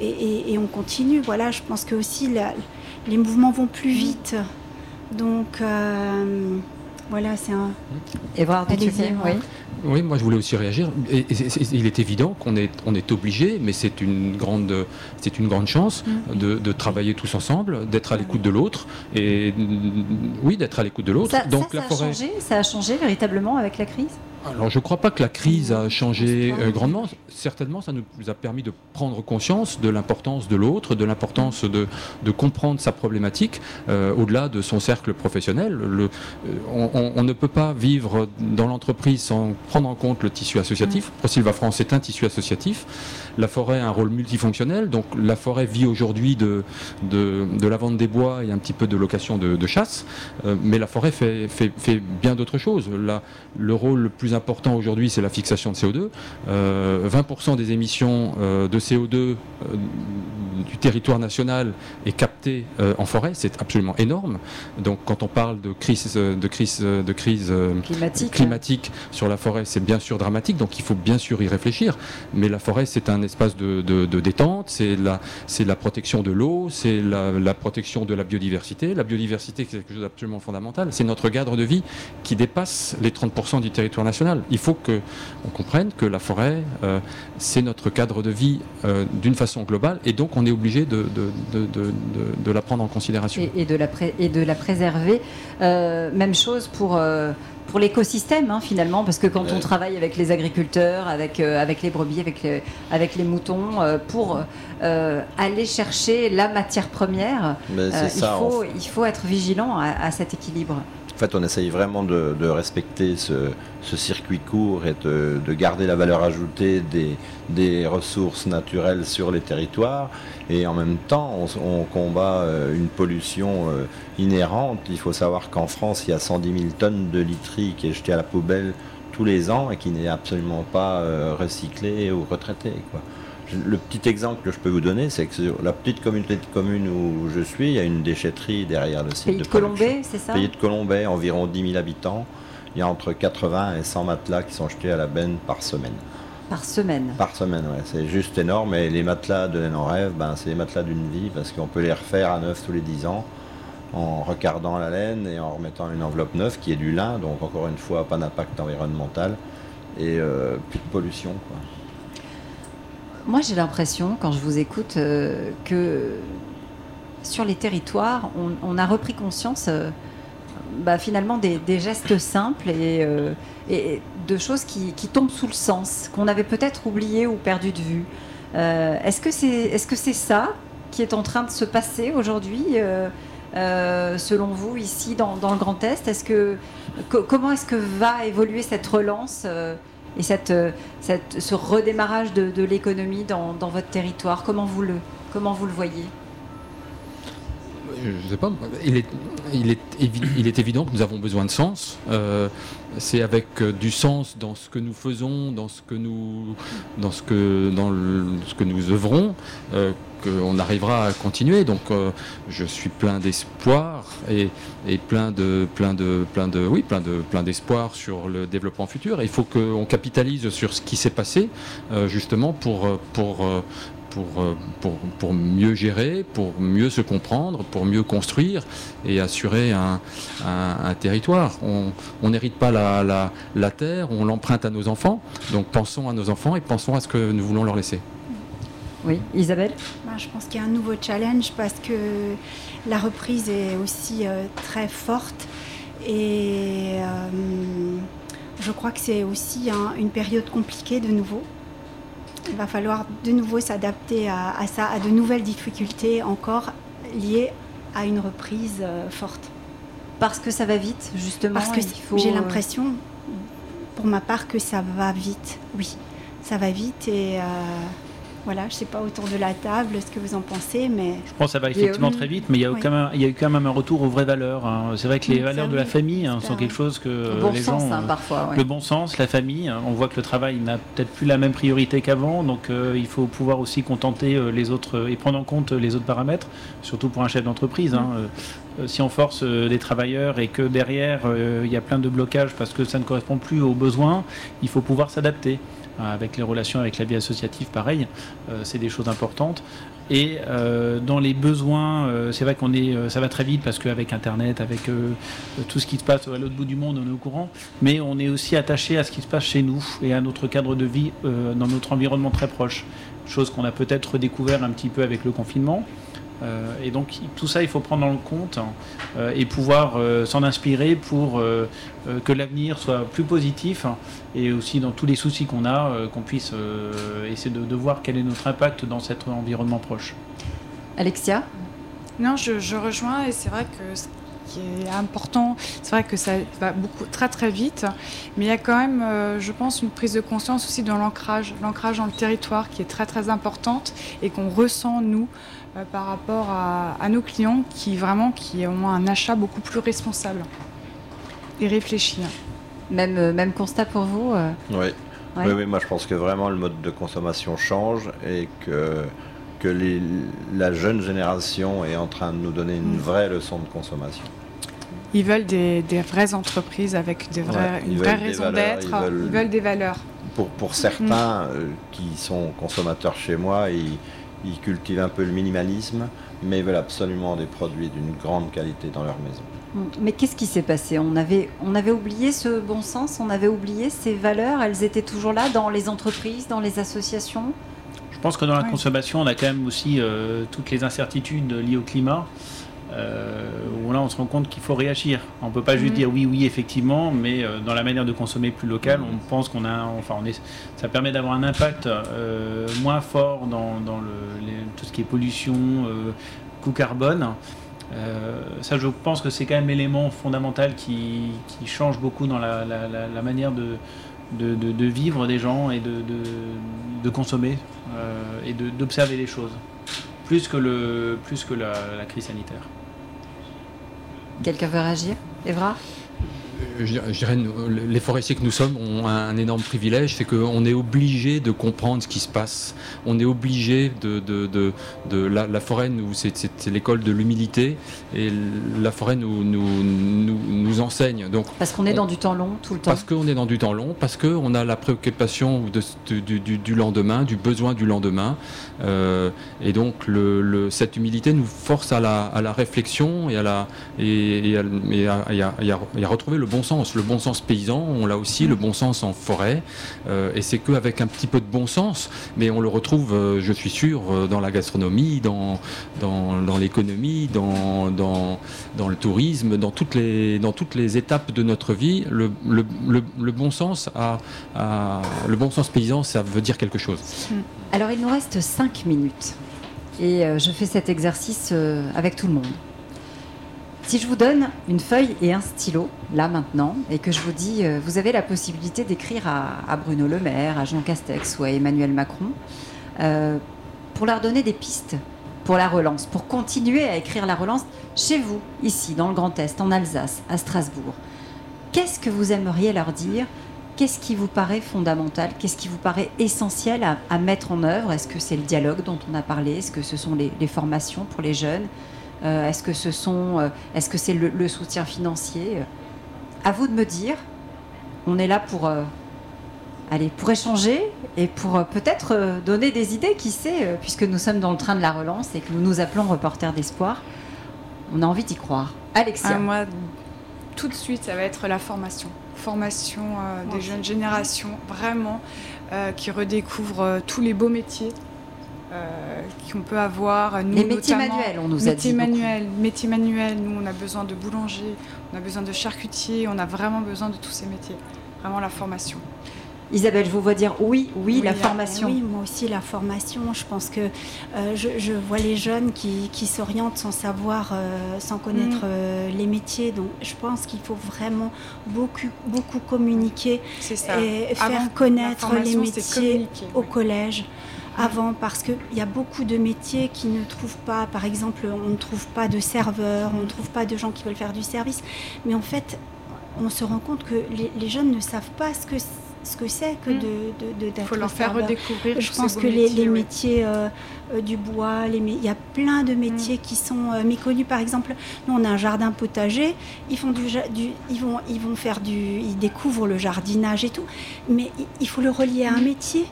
et, et, on continue. Voilà, je pense que aussi les mouvements vont plus vite. Donc voilà, c'est un. Évrard oui. Oui, moi je voulais aussi réagir. Et, il est évident qu'on est, on est obligé, mais c'est une grande, c'est une grande chance mm. de, travailler tous ensemble, d'être à l'écoute de l'autre, et oui, d'être à l'écoute de l'autre. Donc ça, la forêt... a changé, ça a changé véritablement avec la crise? Alors je ne crois pas que la crise a changé euh, grandement. Certainement, ça nous a permis de prendre conscience de l'importance de l'autre, de l'importance de, de, comprendre sa problématique euh, au-delà de son cercle professionnel. Le, euh, on, ne peut pas vivre dans l'entreprise sans prendre en compte le tissu associatif. Mmh. ProSilva France est un tissu associatif. La forêt a un rôle multifonctionnel. Donc la forêt vit aujourd'hui de, de, de, la vente des bois et un petit peu de location de, de chasse. mais la forêt fait, fait, fait bien d'autres choses. La, le rôle le plus important aujourd'hui, c'est la fixation de CO2. 20% euh, des émissions euh, de CO2 euh, du territoire national est capté en forêt, c'est absolument énorme. Donc quand on parle de crise, de crise, de crise climatique, sur la forêt, c'est bien sûr dramatique. Donc il faut bien sûr y réfléchir. Mais la forêt, c'est un espace de, détente, c'est la, protection de l'eau, c'est la, protection de la biodiversité. La biodiversité, c'est quelque chose d'absolument fondamental. C'est notre cadre de vie qui dépasse les 30% du territoire national. Il faut qu'on comprenne que la forêt, c'est notre cadre de vie d'une façon globale, et donc on est obligé de, de, la prendre en considération. Et, de, la et de la préserver. même chose pour pour l'écosystème hein, finalement, parce que quand on travaille avec les agriculteurs, avec, euh, avec les brebis, avec, avec les moutons, euh, pour euh, aller chercher la matière première, il, faut, il faut être vigilant à cet équilibre. En fait, on essaye vraiment de, respecter ce, circuit court et de, garder la valeur ajoutée des, ressources naturelles sur les territoires. Et en même temps, on, combat euh, une pollution euh, inhérente. Il faut savoir qu'en France, il y a 110 000 tonnes de literie qui est jetée à la poubelle tous les ans et qui n'est absolument pas euh, recyclée ou retraitée. Le petit exemple que je peux vous donner, c'est que sur la petite communauté de communes où je suis, il y a une déchetterie derrière le site Pays de, Colombay, c'est ça Pays de Colombay, environ 10 000 habitants. Il y a entre 80 et 100 matelas qui sont jetés à la benne par semaine. Par semaine Par semaine, oui. C'est juste énorme. Et les matelas de laine en rêve, ben, c'est les matelas d'une vie parce qu'on peut les refaire à neuf tous les 10 ans en recardant la laine et en remettant une enveloppe neuve qui est du lin. Donc, encore une fois, pas d'impact environnemental et euh, plus de pollution. Quoi. Moi, j'ai l'impression, quand je vous écoute, euh, que sur les territoires, on, a repris conscience euh, bah, finalement des, gestes simples et, euh, de choses qui, tombent sous le sens, qu'on avait peut-être oublié ou perdu de vue. est-ce que c'est est -ce c'est ça qui est en train de se passer aujourd'hui selon vous, ici dans, le Grand Est? Comment est-ce que va évoluer cette relance et cette, euh, cette, ce redémarrage de, l'économie dans, dans, votre territoire Comment vous le, comment vous le voyez? Je ne sais pas, il est, il, est, il est, évident que nous avons besoin de sens. Euh, c'est avec euh, du sens dans ce que nous faisons, dans ce que nous, dans ce que, dans ce que nous œuvrons, euh, qu'on arrivera à continuer. Donc, je suis plein d'espoir et, plein de, plein de, plein de, oui, plein de, plein d'espoir sur le développement futur. il faut qu'on capitalise sur ce qui s'est passé, justement pour, pour, euh, pour, mieux gérer, pour mieux se comprendre, pour mieux construire et assurer un, territoire. On n'hérite pas la, terre, on l'emprunte à nos enfants. Donc pensons à nos enfants et pensons à ce que nous voulons leur laisser. Oui, Isabelle bah, Je pense qu'il y a un nouveau challenge parce que la reprise est aussi euh, très forte et euh, je crois que c'est aussi une période compliquée de nouveau. Il va falloir de nouveau s'adapter à, ça, à de nouvelles difficultés encore liées à une reprise euh, forte. Parce que ça va vite, justement. Parce que j'ai l'impression, pour ma part, que ça va vite. Oui, ça va vite et voilà, je ne sais pas autour de la table ce que vous en pensez, mais... Je pense que ça va effectivement très vite, mais il y, a quand même, il y a eu quand même un retour aux vraies valeurs. Hein. C'est vrai que les valeurs de la famille hein, sont quelque chose que le bon les sens, gens... Hein, parfois, Le bon sens, la famille, on voit que le travail n'a peut-être plus la même priorité qu'avant, donc euh, il faut pouvoir aussi contenter euh, les autres euh, et prendre en compte les autres paramètres, surtout pour un chef d'entreprise. si on force des travailleurs et que derrière il y a plein de blocages parce que ça ne correspond plus aux besoins, il faut pouvoir s'adapter. Euh, avec les relations avec la vie associative, pareil, euh, c'est des choses importantes. Et euh, dans les besoins, c'est vrai qu'on est, ça va très vite parce qu'avec Internet, avec tout ce qui se passe à l'autre bout du monde, on est au courant. Mais on est aussi attaché à ce qui se passe chez nous et à notre cadre de vie dans notre environnement très proche. Chose qu'on a peut-être découvert un petit peu avec le confinement. Euh, et donc tout ça, il faut prendre en compte euh, et pouvoir euh, s'en inspirer pour que l'avenir soit plus positif et aussi dans tous les soucis qu'on a, qu'on puisse essayer de, voir quel est notre impact dans cet environnement proche. Alexia? Non, je, rejoins et c'est vrai que ce qui est important, c'est vrai que ça va beaucoup, très très vite, mais il y a quand même, je pense, une prise de conscience aussi dans l'ancrage, l'ancrage dans le territoire qui est très très importante et qu'on ressent nous. Euh, par rapport à, nos clients qui vraiment qui ont un achat beaucoup plus responsable et réfléchi. Même, euh, même constat pour vous euh oui. oui. moi je pense que vraiment le mode de consommation change et que, que les, la jeune génération est en train de nous donner une mm. vraie leçon de consommation. Ils veulent des, des vraies entreprises avec des vrais, une vraie raison d'être. Ils, veulent... des valeurs. Pour, pour certains qui sont consommateurs chez moi, ils, ils cultivent un peu le minimalisme, mais ils veulent absolument des produits d'une grande qualité dans leur maison. Mm. Mais qu'est-ce qui s'est passé? On avait, on avait oublié ce bon sens, on avait oublié ces valeurs, elles étaient toujours là dans les entreprises, dans les associations? Je pense que dans la consommation, on a quand même aussi euh, toutes les incertitudes liées au climat. Euh, où là on se rend compte qu'il faut réagir. On ne peut pas juste mm. dire oui, oui, effectivement, mais euh, dans la manière de consommer plus local, on pense qu'on a, enfin, on est, ça permet d'avoir un impact moins fort dans, le, tout ce qui est pollution, coût carbone. Euh, ça, je pense que c'est quand même l'élément fondamental qui, change beaucoup dans la, manière de, de, vivre des gens et de, consommer euh, et d'observer les choses, plus que, le, plus que la, crise sanitaire. Quelqu'un veut réagir? Evra? Je dirais, les forestiers que nous sommes ont un, énorme privilège, c'est qu'on est obligé de comprendre ce qui se passe. On est obligé de, de, de, la, forêt, c'est l'école de l'humilité, et la forêt nous, nous, nous, enseigne. Donc, parce qu'on est dans du temps long tout le temps. Parce qu'on est dans du temps long, parce qu'on a la préoccupation du, du, lendemain, du besoin du lendemain, euh, et donc le, cette humilité nous force à la, à la réflexion et à la et, et, à, retrouver le bon sens, le bon sens paysan, on l'a aussi, le bon sens en forêt, euh, et c'est qu'avec un petit peu de bon sens, mais on le retrouve, euh, je suis sûr, euh, dans la gastronomie, dans, dans, l'économie, dans, dans, dans, le tourisme, dans toutes, les, dans toutes les étapes de notre vie, le, le, le, bon sens à, le bon sens paysan, ça veut dire quelque chose. Hmm. Alors il nous reste 5 minutes, et je fais cet exercice avec tout le monde. Si je vous donne une feuille et un stylo, là maintenant, et que je vous dis, euh, vous avez la possibilité d'écrire à, Bruno Le Maire, à Jean Castex ou à Emmanuel Macron, euh, pour leur donner des pistes pour la relance, pour continuer à écrire la relance chez vous, ici, dans le Grand Est, en Alsace, à Strasbourg. Qu'est-ce que vous aimeriez leur dire? Qu'est-ce qui vous paraît fondamental? Qu'est-ce qui vous paraît essentiel à, mettre en œuvre? Est-ce que c'est le dialogue dont on a parlé? Est-ce que ce sont les formations pour les jeunes? Euh, est-ce que ce sont, euh, est-ce que c'est le, soutien financier? À vous de me dire. On est là pour, euh, aller pour échanger et pour peut-être donner des idées, qui sait, puisque nous sommes dans le train de la relance et que nous nous appelons reporters d'espoir. On a envie d'y croire. Alexia. Ah, moi, tout de suite, ça va être la formation. Formation des jeunes générations, vraiment, qui redécouvrent tous les beaux métiers euh, qu'on peut avoir. Nous, Les métiers manuels, on nous a dit. Manuels, métiers manuels, nous on a besoin de boulanger, on a besoin de charcutier, on a vraiment besoin de tous ces métiers. Vraiment la formation. Isabelle, je vous vois dire oui, oui, la formation. Oui, moi aussi la formation. Je pense que euh, je, vois les jeunes qui, s'orientent sans savoir, euh, sans connaître mm. les métiers. Donc je pense qu'il faut vraiment beaucoup, beaucoup communiquer et faire connaître les métiers au collège avant parce qu'il y a beaucoup de métiers qui ne trouvent pas, par exemple, on ne trouve pas de serveurs, on ne trouve pas de gens qui veulent faire du service. Mais en fait, on se rend compte que les, jeunes ne savent pas ce que ce que c'est que mm. de, de, Il faut leur faire redécouvrir. Je pense que les, métiers, euh, euh, du bois, les, il y a plein de métiers mm. qui sont euh, méconnus. Par exemple, nous on a un jardin potager. Ils font du, ils vont, ils vont faire du, ils découvrent le jardinage et tout. Mais il faut le relier à un mm. métier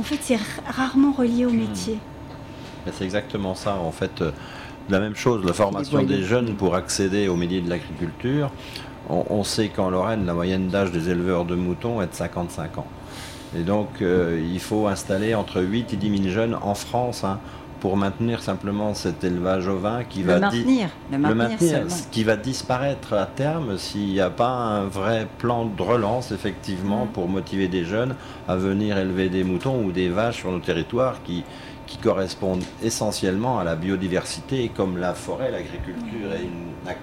en fait, c'est rarement relié au hmm. métier. C'est exactement ça. En fait, euh, la même chose, la formation des jeunes pour accéder au milieu de l'agriculture. On, sait qu'en Lorraine, la moyenne d'âge des éleveurs de moutons est de 55 ans. Et donc, euh, il faut installer entre 8 et 10 000 jeunes en France hein, pour maintenir simplement cet élevage ovin qui va maintenir, qui va disparaître à terme s'il n'y a pas un vrai plan de relance effectivement mm. pour motiver des jeunes à venir élever des moutons ou des vaches sur nos territoires qui qui correspondent essentiellement à la biodiversité, comme la forêt, l'agriculture est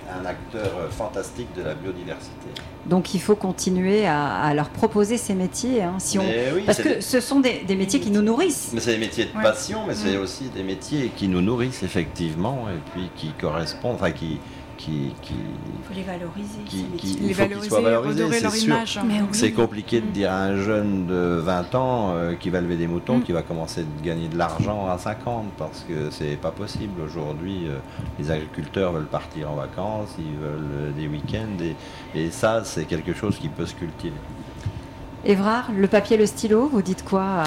un acteur fantastique de la biodiversité. Donc il faut continuer à, leur proposer ces métiers, hein, si on... parce que ce sont des, métiers qui nous nourrissent. Mais c'est des métiers de passion, mais c'est mm. aussi des métiers qui nous nourrissent effectivement, et puis qui correspondent, enfin qui, qui, il faut les valoriser. Qui, les valoriser, redorer leur image. C'est compliqué de dire à un jeune de 20 ans euh, qui va lever des moutons, mm. qui va commencer à gagner de l'argent à 50, parce que c'est pas possible. Aujourd'hui, euh, les agriculteurs veulent partir en vacances, ils veulent des week-ends, et, et ça, c'est quelque chose qui peut se cultiver. Évrard, le papier, le stylo, vous dites quoi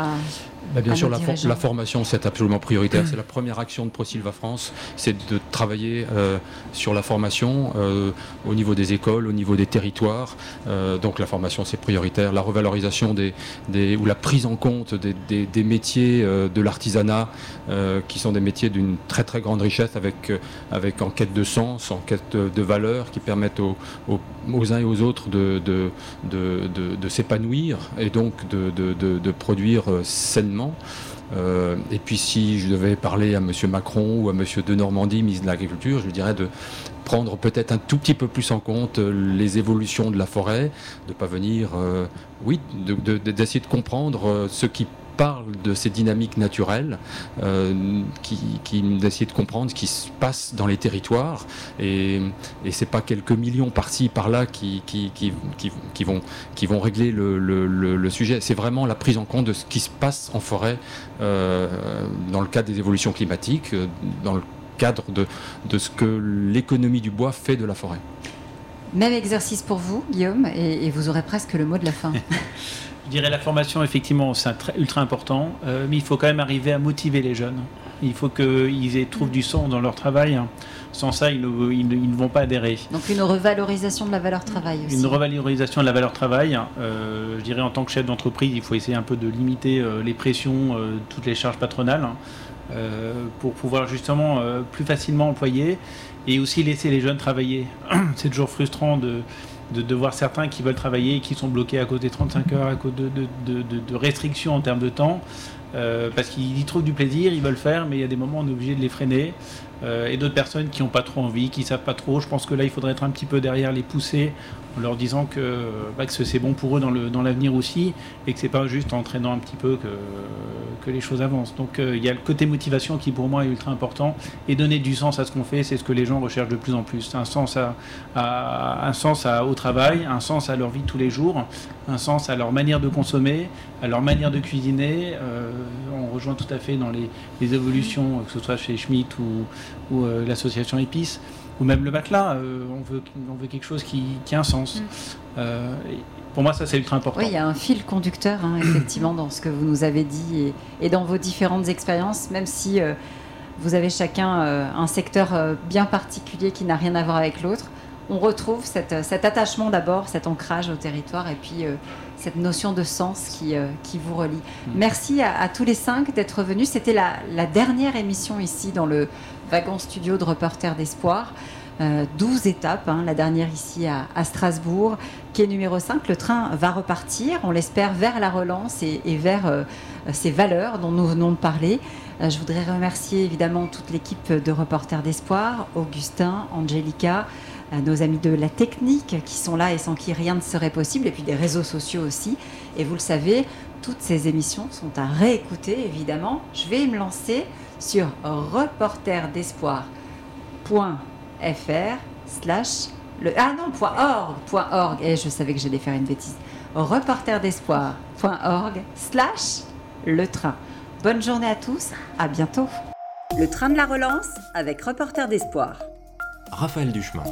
bah, bien sûr, la, la, formation, c'est absolument prioritaire. C'est la première action de ProSilva France, c'est de travailler euh, sur la formation euh, au niveau des écoles, au niveau des territoires. Euh, donc la formation, c'est prioritaire. La revalorisation des, des, ou la prise en compte des, des, des métiers de l'artisanat, qui sont des métiers d'une très très grande richesse, avec, avec en quête de sens, en quête de, valeur, qui permettent aux, aux, uns et aux autres de, de, de s'épanouir et donc de, produire sainement euh, et puis si je devais parler à M. Macron ou à M. de Normandie, ministre de l'Agriculture, je dirais de prendre peut-être un tout petit peu plus en compte euh, les évolutions de la forêt, de ne pas venir, euh, oui, d'essayer de, comprendre ce qui parle de ces dynamiques naturelles, euh, qui, qui essaie de comprendre ce qui se passe dans les territoires. Et, et c'est pas quelques millions par-ci, par-là qui, qui, qui, vont, qui vont régler le, le, sujet. C'est vraiment la prise en compte de ce qui se passe en forêt euh, dans le cadre des évolutions climatiques, euh, dans le cadre de, de ce que l'économie du bois fait de la forêt. Même exercice pour vous, Guillaume, et, et vous aurez presque le mot de la fin. Je dirais la formation, effectivement, c'est ultra important, euh, mais il faut quand même arriver à motiver les jeunes. Il faut qu'ils trouvent du sens dans leur travail. Sans ça, ils ne, ils ne, vont pas adhérer. Donc une revalorisation de la valeur travail aussi. Une revalorisation de la valeur travail. Euh, je dirais en tant que chef d'entreprise, il faut essayer un peu de limiter euh, les pressions, toutes les charges patronales, pour pouvoir justement plus facilement employer et aussi laisser les jeunes travailler. C'est toujours frustrant de de, voir certains qui veulent travailler et qui sont bloqués à cause des 35 heures, à cause de, restrictions en termes de temps, euh, parce qu'ils y trouvent du plaisir, ils veulent faire, mais il y a des moments où on est obligé de les freiner. Euh, et d'autres personnes qui n'ont pas trop envie, qui ne savent pas trop. Je pense que là, il faudrait être un petit peu derrière, les pousser, en leur disant que, bah, que c'est bon pour eux dans l'avenir dans aussi, et que c'est pas juste en entraînant un petit peu que, que les choses avancent. Donc euh, il y a le côté motivation qui pour moi est ultra important, et donner du sens à ce qu'on fait, c'est ce que les gens recherchent de plus en plus. Un sens, à, un sens à, au travail, un sens à leur vie de tous les jours, un sens à leur manière de consommer, à leur manière de cuisiner. Euh, on rejoint tout à fait dans les, les évolutions, que ce soit chez Schmitt ou ou euh, l'association Épice, ou même le matelas. Euh, on, veut, on veut quelque chose qui, qui a un sens. Mm. Euh, pour moi, ça, c'est ultra important. Oui, il y a un fil conducteur, hein, effectivement, dans ce que vous nous avez dit et, dans vos différentes expériences, même si vous avez chacun un secteur bien particulier qui n'a rien à voir avec l'autre. On retrouve cette, cet attachement d'abord, cet ancrage au territoire et puis cette notion de sens qui, qui vous relie. Mm. Merci à, tous les cinq d'être venus. C'était la, la, dernière émission ici dans le wagon studio de reporter d'espoir. 12 euh, étapes, hein, la dernière ici à, Strasbourg, qui est numéro 5. Le train va repartir, on l'espère, vers la relance et, vers euh, ces valeurs dont nous venons de parler. Euh, je voudrais remercier évidemment toute l'équipe de Reporters d'Espoir, Augustin, Angelica, nos amis de la technique qui sont là et sans qui rien ne serait possible, et puis des réseaux sociaux aussi. Et vous le savez, toutes ces émissions sont à réécouter évidemment. Je vais me lancer sur reporterdespoir.fr slash le ah non .org .org. Et je savais que j'allais faire une bêtise. Reporterdespoir.org slash le train. Bonne journée à tous à bientôt. Le train de la relance avec Reporter d'espoir. Raphaël Duchemin